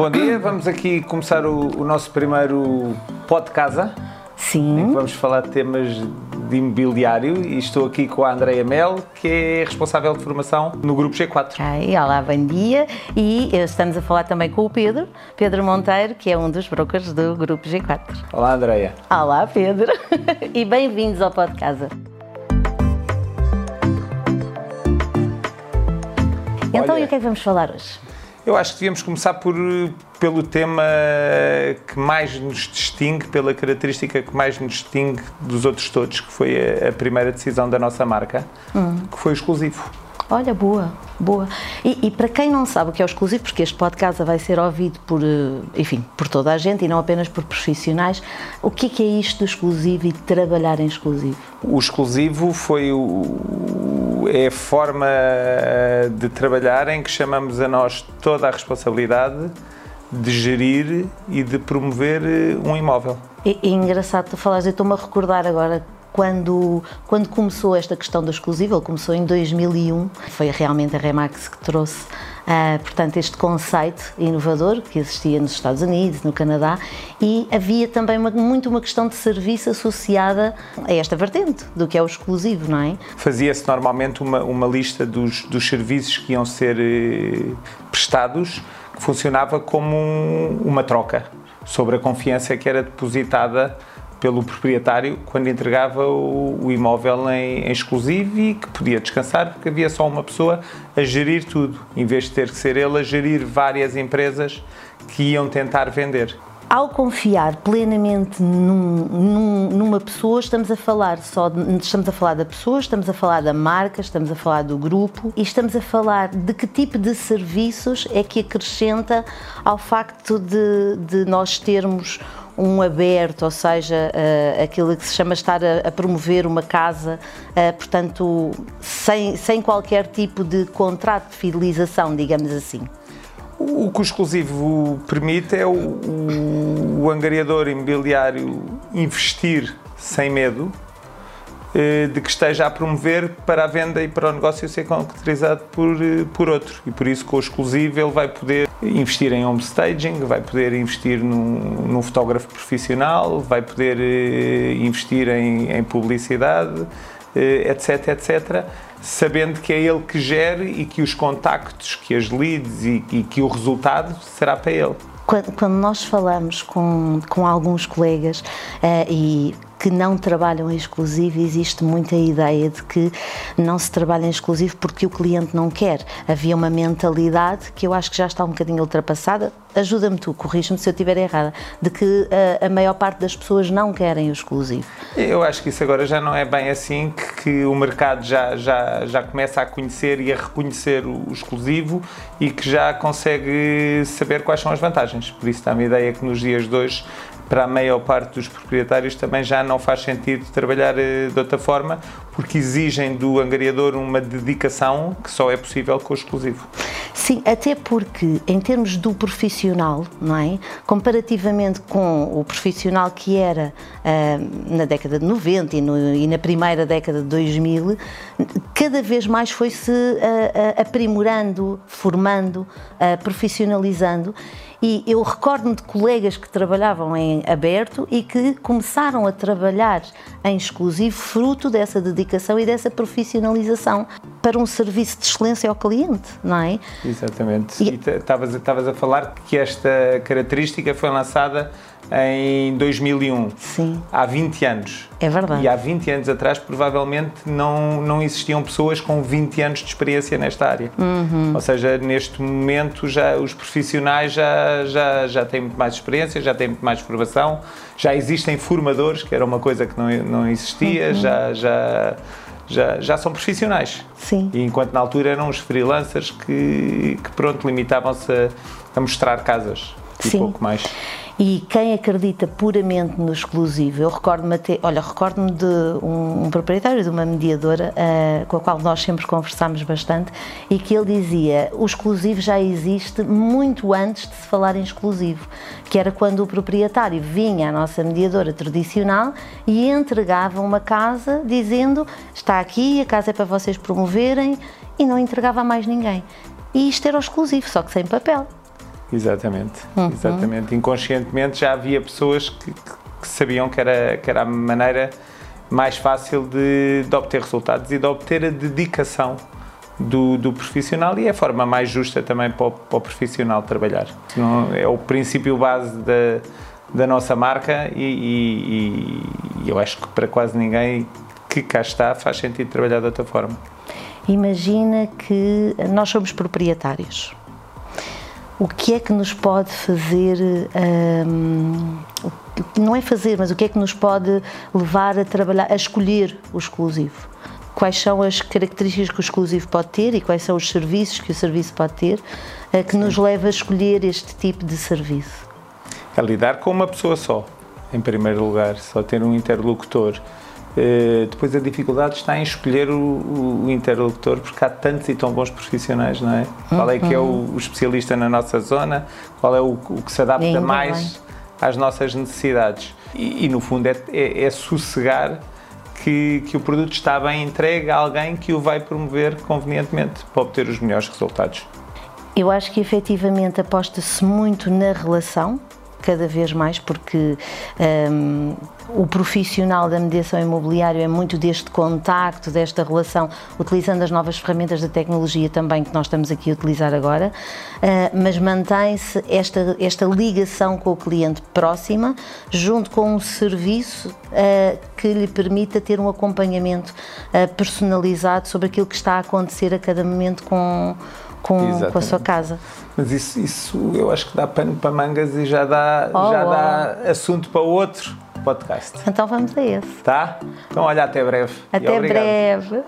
bom dia. Vamos aqui começar o, o nosso primeiro pod casa. Sim. Vamos falar de temas de imobiliário e estou aqui com a Andreia Mel, que é responsável de formação no Grupo G4. Ok, olá, bom dia. E estamos a falar também com o Pedro, Pedro Monteiro, que é um dos brokers do Grupo G4. Olá, Andreia. Olá, Pedro. e bem-vindos ao Pod Casa. Então, Olha, e o que é que vamos falar hoje? Eu acho que devíamos começar por, pelo tema que mais nos distingue, pela característica que mais nos distingue dos outros todos, que foi a, a primeira decisão da nossa marca, que foi o exclusivo. Olha, boa, boa. E, e, para quem não sabe o que é o exclusivo, porque este podcast vai ser ouvido por, eh, enfim, por toda a gente e não apenas por profissionais, o que é, que é isto do exclusivo e trabalhar em exclusivo? O exclusivo foi o, é a forma de trabalhar em que chamamos a nós toda a responsabilidade de gerir e de promover eh, um imóvel. É, é engraçado tu falares, eu estou-me a recordar agora quando, quando começou esta questão do exclusivo, ele começou em 2001, foi realmente a Remax que trouxe, uh, portanto, este conceito inovador que existia nos Estados Unidos, no Canadá, e havia também uma, muito uma questão de serviço associada a esta vertente, do que é o exclusivo, não é? Fazia-se normalmente uma, uma lista dos, dos serviços que iam ser eh, prestados, que funcionava como um, uma troca sobre a confiança que era depositada pelo proprietário quando entregava o, o imóvel em, em, exclusivo e que podia descansar porque havia só uma pessoa a gerir tudo, em vez de ter que ser ele a gerir várias empresas que iam tentar vender. Ao confiar plenamente num, num, numa pessoa, estamos a falar só de, estamos a falar da pessoa, estamos a falar da marca, estamos a falar do grupo e estamos a falar de que tipo de serviços é que acrescenta ao facto de, de nós termos um aberto, ou seja, uh, aquilo que se chama estar a, a promover uma casa, uh, portanto, sem, sem qualquer tipo de contrato de fidelização, digamos assim. O que o exclusivo permite é o, o, o angariador imobiliário investir sem medo de que esteja a promover para a venda e para o negócio ser concretizado por, por outro. E por isso, com o exclusivo, ele vai poder investir em home staging, vai poder investir num, num fotógrafo profissional, vai poder investir em, em publicidade, etc, etc, sabendo que é ele que gere e que os contactos, que as leads e, e que o resultado será para ele. Quando, quando nós falamos com, com alguns colegas uh, e que não trabalham em exclusivo, existe muita ideia de que não se trabalha em exclusivo porque o cliente não quer. Havia uma mentalidade que eu acho que já está um bocadinho ultrapassada. Ajuda-me tu, corrige-me se eu estiver errada, de que a, a, maior parte das pessoas não querem o exclusivo. Eu acho que isso agora já não é bem assim, que, que o mercado já, já, já começa a conhecer e a reconhecer o, o exclusivo e que já consegue saber quais são as vantagens. Por isso dá-me a ideia que nos dias de hoje para a maior parte dos proprietários também já não faz sentido trabalhar de outra forma, porque exigem do angariador uma dedicação que só é possível com o exclusivo. Sim, até porque em termos do profissional, não é? Comparativamente com o profissional que era uh, na década de 90 e, no, e, na primeira década de 2000, cada vez mais foi-se uh, uh, aprimorando, formando, profissionalizando e eu recordo-me de colegas que trabalhavam em aberto e que começaram a trabalhar em exclusivo fruto dessa dedicação e dessa profissionalização para um serviço de excelência ao cliente, não é? Exatamente. E estavas a falar que esta característica foi lançada em 2001. Sim. Há 20 anos. É verdade. E há 20 anos atrás, provavelmente, não, não existiam pessoas com 20 anos de experiência nesta área. Uhum. Ou seja, neste momento, já os profissionais já, já, já têm muito mais experiência, já têm muito mais formação, já existem formadores, que era uma coisa que não, não existia, uhum. já. já já, já são profissionais. Sim. E enquanto na altura eram os freelancers que, que pronto, limitavam-se a, a mostrar casas e Sim. pouco mais. E quem acredita puramente no exclusivo, eu recordo-me até, olha, recordo-me de um, um, proprietário de uma mediadora uh, com a qual nós sempre conversámos bastante e que ele dizia o exclusivo já existe muito antes de se falar em exclusivo, que era quando o proprietário vinha à nossa mediadora tradicional e entregava uma casa dizendo está aqui, a casa é para vocês promoverem e não entregava a mais ninguém. E isto era exclusivo, só que sem papel. Exatamente, uhum. exatamente. Inconscientemente já havia pessoas que, que, sabiam que era, que era a maneira mais fácil de, de obter resultados e de obter a dedicação do, do, profissional e é a forma mais justa também para o, para o profissional trabalhar. Não, é o princípio base da, da nossa marca e, e, e, eu acho que para quase ninguém que cá está faz sentido trabalhar de outra forma. Imagina que nós somos proprietários. O que é que nos pode fazer, hum, não é fazer, mas o que é que nos pode levar a trabalhar, a escolher o exclusivo? quais são as características que o exclusivo pode ter e quais são os serviços que o serviço pode ter eh, que nos leva a escolher este tipo de serviço? É lidar com uma pessoa só, em primeiro lugar, só ter um interlocutor. Uh, depois a dificuldade está em escolher o, o, interlocutor, porque há tantos e tão bons profissionais, não é? Qual é que é o, uhum. o especialista na nossa zona? Qual é o, o que se adapta mais bem. às nossas necessidades? E, e no fundo é, é, é sossegar que, que o produto está bem entregue a alguém que o vai promover convenientemente para obter os melhores resultados. Eu acho que efetivamente aposta-se muito na relação, cada vez mais, porque um, o profissional da mediação imobiliária é muito deste contacto, desta relação, utilizando as novas ferramentas da tecnologia também que nós estamos aqui a utilizar agora, uh, mas mantém-se esta, esta ligação com o cliente próxima, junto com um serviço uh, que lhe permita ter um acompanhamento uh, personalizado sobre aquilo que está a acontecer a cada momento com com, com a sua casa. Mas isso, isso eu acho que dá pano para mangas e já dá, oh, já dá assunto para outro podcast. Então vamos a esse. Tá? Então olha, até breve. Até breve.